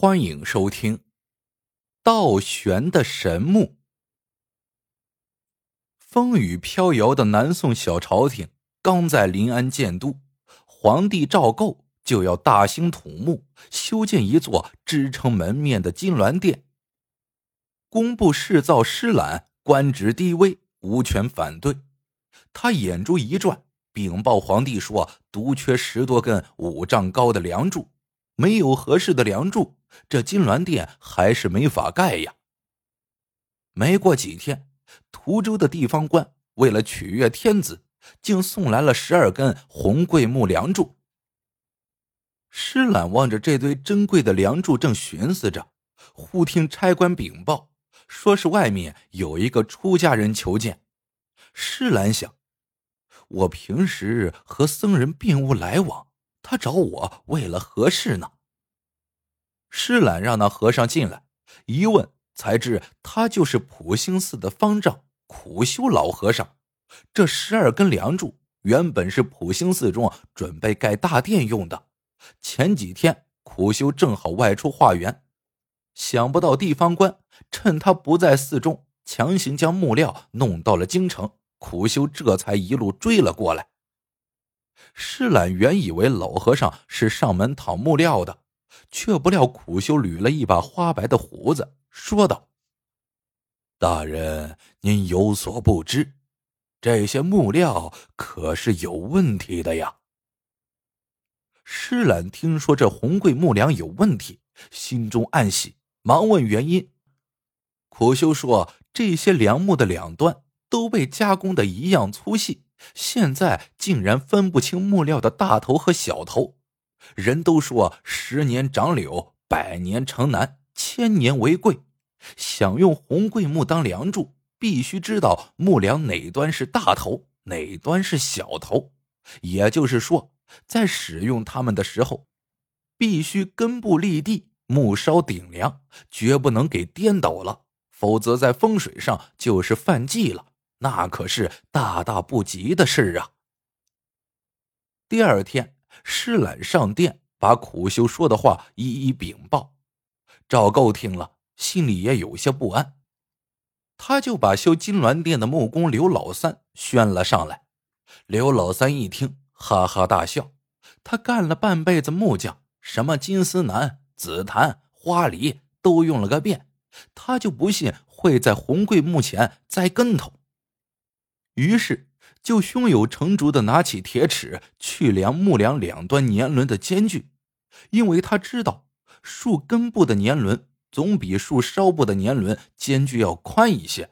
欢迎收听《倒悬的神木》。风雨飘摇的南宋小朝廷刚在临安建都，皇帝赵构就要大兴土木，修建一座支撑门面的金銮殿。工部侍造施览官职低微，无权反对。他眼珠一转，禀报皇帝说：“独缺十多根五丈高的梁柱。”没有合适的梁柱，这金銮殿还是没法盖呀。没过几天，滁州的地方官为了取悦天子，竟送来了十二根红桂木梁柱。施懒望着这堆珍贵的梁柱，正寻思着，忽听差官禀报，说是外面有一个出家人求见。施懒想，我平时和僧人并无来往。他找我为了何事呢？施懒让那和尚进来，一问才知他就是普兴寺的方丈苦修老和尚。这十二根梁柱原本是普兴寺中准备盖大殿用的。前几天苦修正好外出化缘，想不到地方官趁他不在寺中，强行将木料弄到了京城。苦修这才一路追了过来。施懒原以为老和尚是上门讨木料的，却不料苦修捋了一把花白的胡子，说道：“大人，您有所不知，这些木料可是有问题的呀。”施懒听说这红桂木梁有问题，心中暗喜，忙问原因。苦修说：“这些梁木的两端都被加工的一样粗细。”现在竟然分不清木料的大头和小头，人都说十年长柳，百年成楠，千年为贵。想用红桂木当梁柱，必须知道木梁哪端是大头，哪端是小头。也就是说，在使用它们的时候，必须根部立地，木梢顶梁，绝不能给颠倒了，否则在风水上就是犯忌了。那可是大大不吉的事啊！第二天，施懒上殿，把苦修说的话一一禀报。赵构听了，心里也有些不安，他就把修金銮殿的木工刘老三宣了上来。刘老三一听，哈哈大笑。他干了半辈子木匠，什么金丝楠、紫檀、花梨都用了个遍，他就不信会在红桂木前栽跟头。于是，就胸有成竹的拿起铁尺去量木梁两端年轮的间距，因为他知道树根部的年轮总比树梢部的年轮间距要宽一些，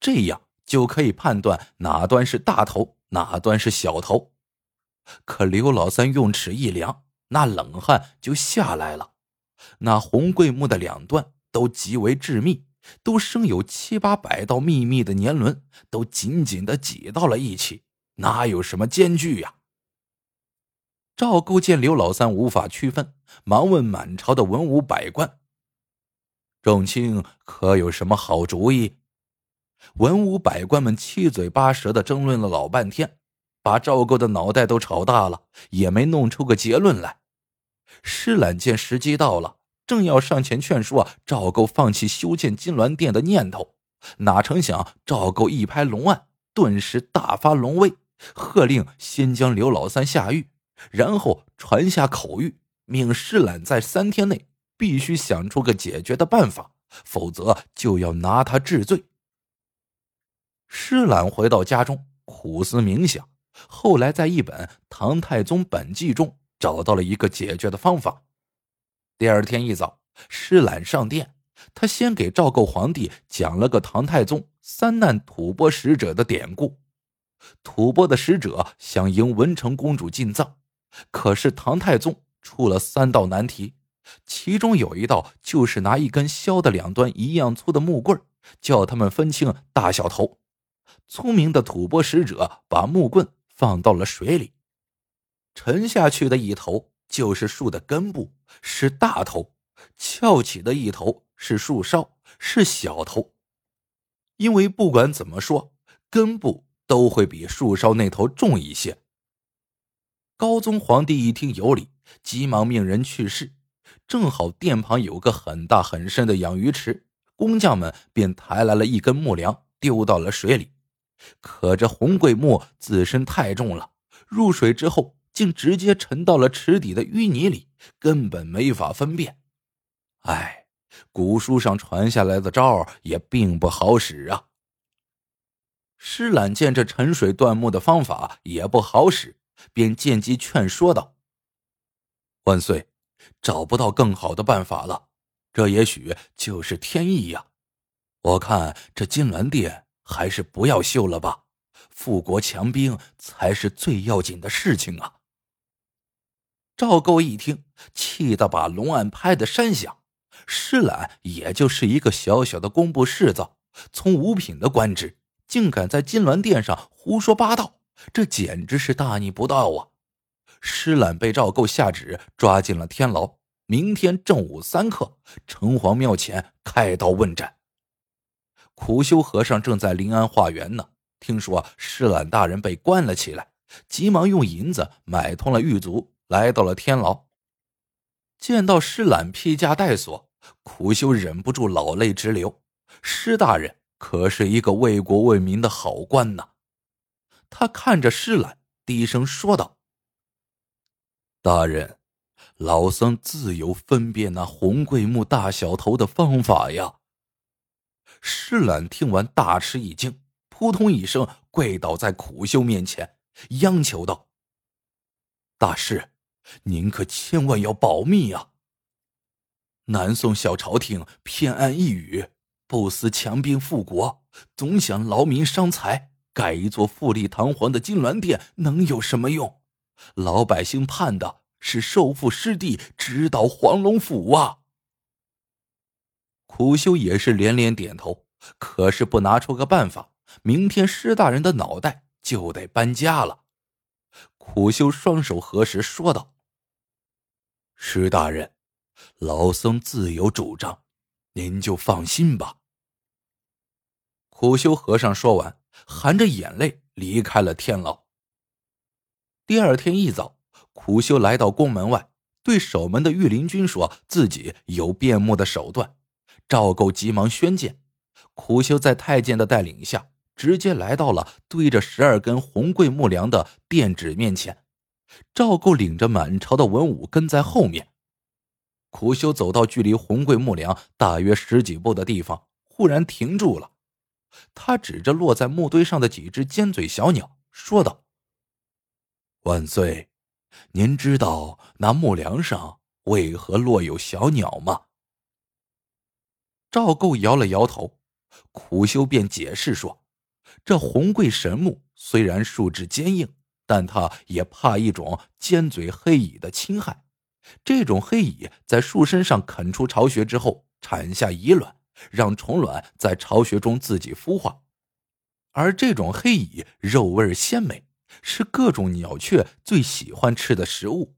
这样就可以判断哪端是大头，哪端是小头。可刘老三用尺一量，那冷汗就下来了。那红桂木的两端都极为致密。都生有七八百道密密的年轮，都紧紧的挤到了一起，哪有什么间距呀？赵构见刘老三无法区分，忙问满朝的文武百官：“众卿可有什么好主意？”文武百官们七嘴八舌的争论了老半天，把赵构的脑袋都吵大了，也没弄出个结论来。施懒见时机到了。正要上前劝说赵构放弃修建金銮殿的念头，哪成想赵构一拍龙案，顿时大发龙威，喝令先将刘老三下狱，然后传下口谕，命施懒在三天内必须想出个解决的办法，否则就要拿他治罪。施懒回到家中苦思冥想，后来在一本《唐太宗本纪》中找到了一个解决的方法。第二天一早，施懒上殿，他先给赵构皇帝讲了个唐太宗三难吐蕃使者的典故。吐蕃的使者想迎文成公主进藏，可是唐太宗出了三道难题，其中有一道就是拿一根削的两端一样粗的木棍，叫他们分清大小头。聪明的吐蕃使者把木棍放到了水里，沉下去的一头。就是树的根部是大头，翘起的一头是树梢是小头，因为不管怎么说，根部都会比树梢那头重一些。高宗皇帝一听有理，急忙命人去试，正好殿旁有个很大很深的养鱼池，工匠们便抬来了一根木梁，丢到了水里。可这红桂木自身太重了，入水之后竟直接沉到了池底的淤泥里，根本没法分辨。哎，古书上传下来的招也并不好使啊。施懒见这沉水断木的方法也不好使，便见机劝说道：“万岁，找不到更好的办法了，这也许就是天意呀。我看这金銮殿……”还是不要修了吧，富国强兵才是最要紧的事情啊！赵构一听，气得把龙案拍得山响。施懒也就是一个小小的工部侍造，从五品的官职，竟敢在金銮殿上胡说八道，这简直是大逆不道啊！施懒被赵构下旨抓进了天牢，明天正午三刻，城隍庙前开刀问斩。苦修和尚正在临安化缘呢，听说施懒大人被关了起来，急忙用银子买通了狱卒，来到了天牢。见到施懒披枷带锁，苦修忍不住老泪直流。施大人可是一个为国为民的好官呐！他看着施懒，低声说道：“大人，老僧自有分辨那红桂木大小头的方法呀。”施懒听完，大吃一惊，扑通一声跪倒在苦修面前，央求道：“大师，您可千万要保密啊！南宋小朝廷偏安一隅，不思强兵富国，总想劳民伤财，盖一座富丽堂皇的金銮殿能有什么用？老百姓盼的是收复失地，直捣黄龙府啊！”苦修也是连连点头，可是不拿出个办法，明天施大人的脑袋就得搬家了。苦修双手合十，说道：“施大人，老僧自有主张，您就放心吧。”苦修和尚说完，含着眼泪离开了天牢。第二天一早，苦修来到宫门外，对守门的御林军说自己有变木的手段。赵构急忙宣见，苦修在太监的带领下，直接来到了堆着十二根红桂木梁的殿址面前。赵构领着满朝的文武跟在后面。苦修走到距离红桂木梁大约十几步的地方，忽然停住了。他指着落在木堆上的几只尖嘴小鸟，说道：“万岁，您知道那木梁上为何落有小鸟吗？”赵构摇了摇头，苦修便解释说：“这红桂神木虽然树质坚硬，但他也怕一种尖嘴黑蚁的侵害。这种黑蚁在树身上啃出巢穴之后，产下蚁卵，让虫卵在巢穴中自己孵化。而这种黑蚁肉味鲜美，是各种鸟雀最喜欢吃的食物。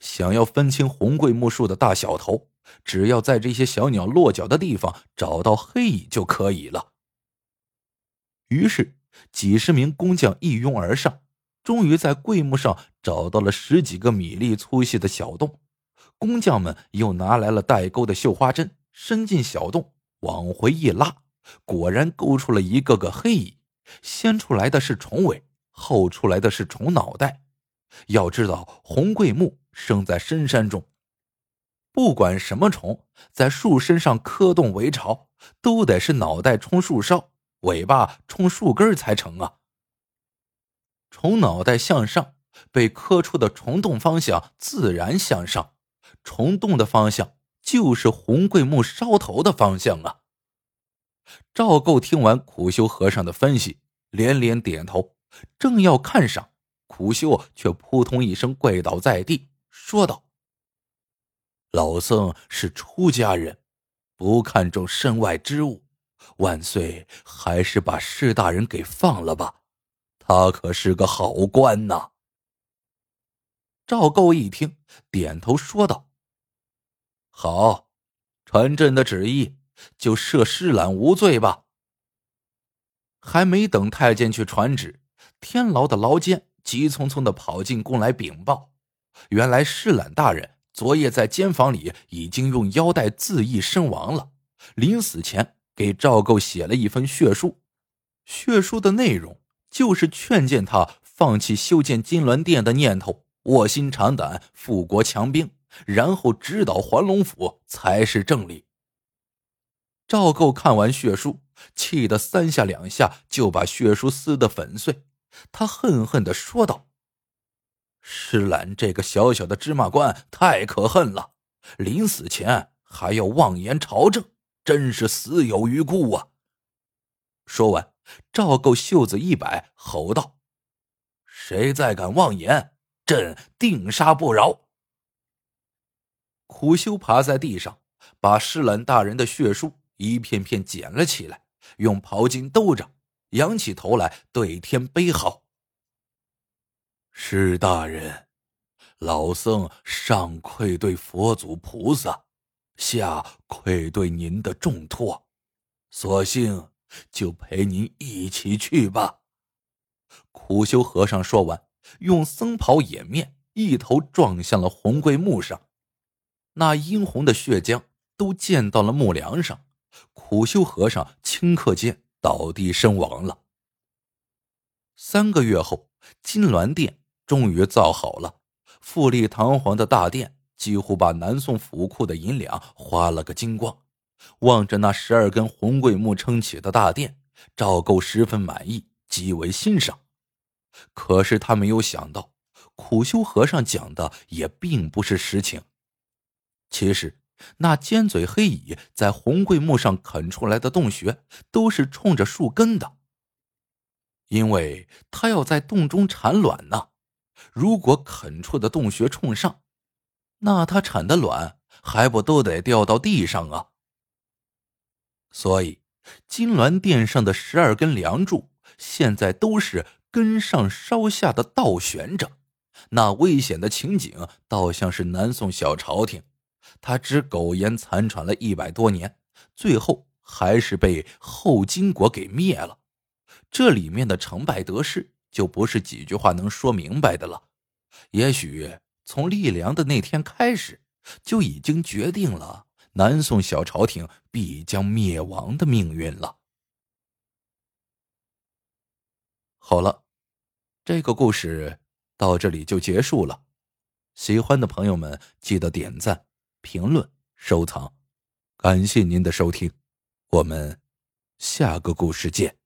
想要分清红桂木树的大小头。”只要在这些小鸟落脚的地方找到黑蚁就可以了。于是，几十名工匠一拥而上，终于在桂木上找到了十几个米粒粗细的小洞。工匠们又拿来了带钩的绣花针，伸进小洞，往回一拉，果然勾出了一个个黑蚁。先出来的是虫尾，后出来的是虫脑袋。要知道，红桂木生在深山中。不管什么虫在树身上磕洞为巢，都得是脑袋冲树梢，尾巴冲树根才成啊。虫脑袋向上，被磕出的虫洞方向自然向上，虫洞的方向就是红桂木梢头的方向啊。赵构听完苦修和尚的分析，连连点头，正要看上，苦修却扑通一声跪倒在地，说道。老僧是出家人，不看重身外之物。万岁，还是把施大人给放了吧，他可是个好官呐。赵构一听，点头说道：“好，传朕的旨意，就赦施懒无罪吧。”还没等太监去传旨，天牢的牢监急匆匆的跑进宫来禀报，原来施懒大人。昨夜在监房里已经用腰带自缢身亡了。临死前给赵构写了一封血书，血书的内容就是劝谏他放弃修建金銮殿的念头，卧薪尝胆，富国强兵，然后直捣还龙府才是正理。赵构看完血书，气得三下两下就把血书撕得粉碎。他恨恨的说道：“施懒这个小小的芝麻官太可恨了，临死前还要妄言朝政，真是死有余辜啊！”说完，赵构袖子一摆，吼道：“谁再敢妄言，朕定杀不饶！”苦修爬在地上，把施懒大人的血书。一片片捡了起来，用袍巾兜着，仰起头来对天悲嚎：“施大人，老僧上愧对佛祖菩萨，下愧对您的重托，索性就陪您一起去吧。”苦修和尚说完，用僧袍掩面，一头撞向了红桂木上，那殷红的血浆都溅到了木梁上。苦修和尚顷刻间倒地身亡了。三个月后，金銮殿终于造好了，富丽堂皇的大殿几乎把南宋府库的银两花了个精光。望着那十二根红桂木撑起的大殿，赵构十分满意，极为欣赏。可是他没有想到，苦修和尚讲的也并不是实情。其实。那尖嘴黑蚁在红桂木上啃出来的洞穴，都是冲着树根的。因为它要在洞中产卵呢。如果啃出的洞穴冲上，那它产的卵还不都得掉到地上啊？所以，金銮殿上的十二根梁柱现在都是根上稍下的倒悬着。那危险的情景，倒像是南宋小朝廷。他只苟延残喘了一百多年，最后还是被后金国给灭了。这里面的成败得失，就不是几句话能说明白的了。也许从立梁的那天开始，就已经决定了南宋小朝廷必将灭亡的命运了。好了，这个故事到这里就结束了。喜欢的朋友们，记得点赞。评论、收藏，感谢您的收听，我们下个故事见。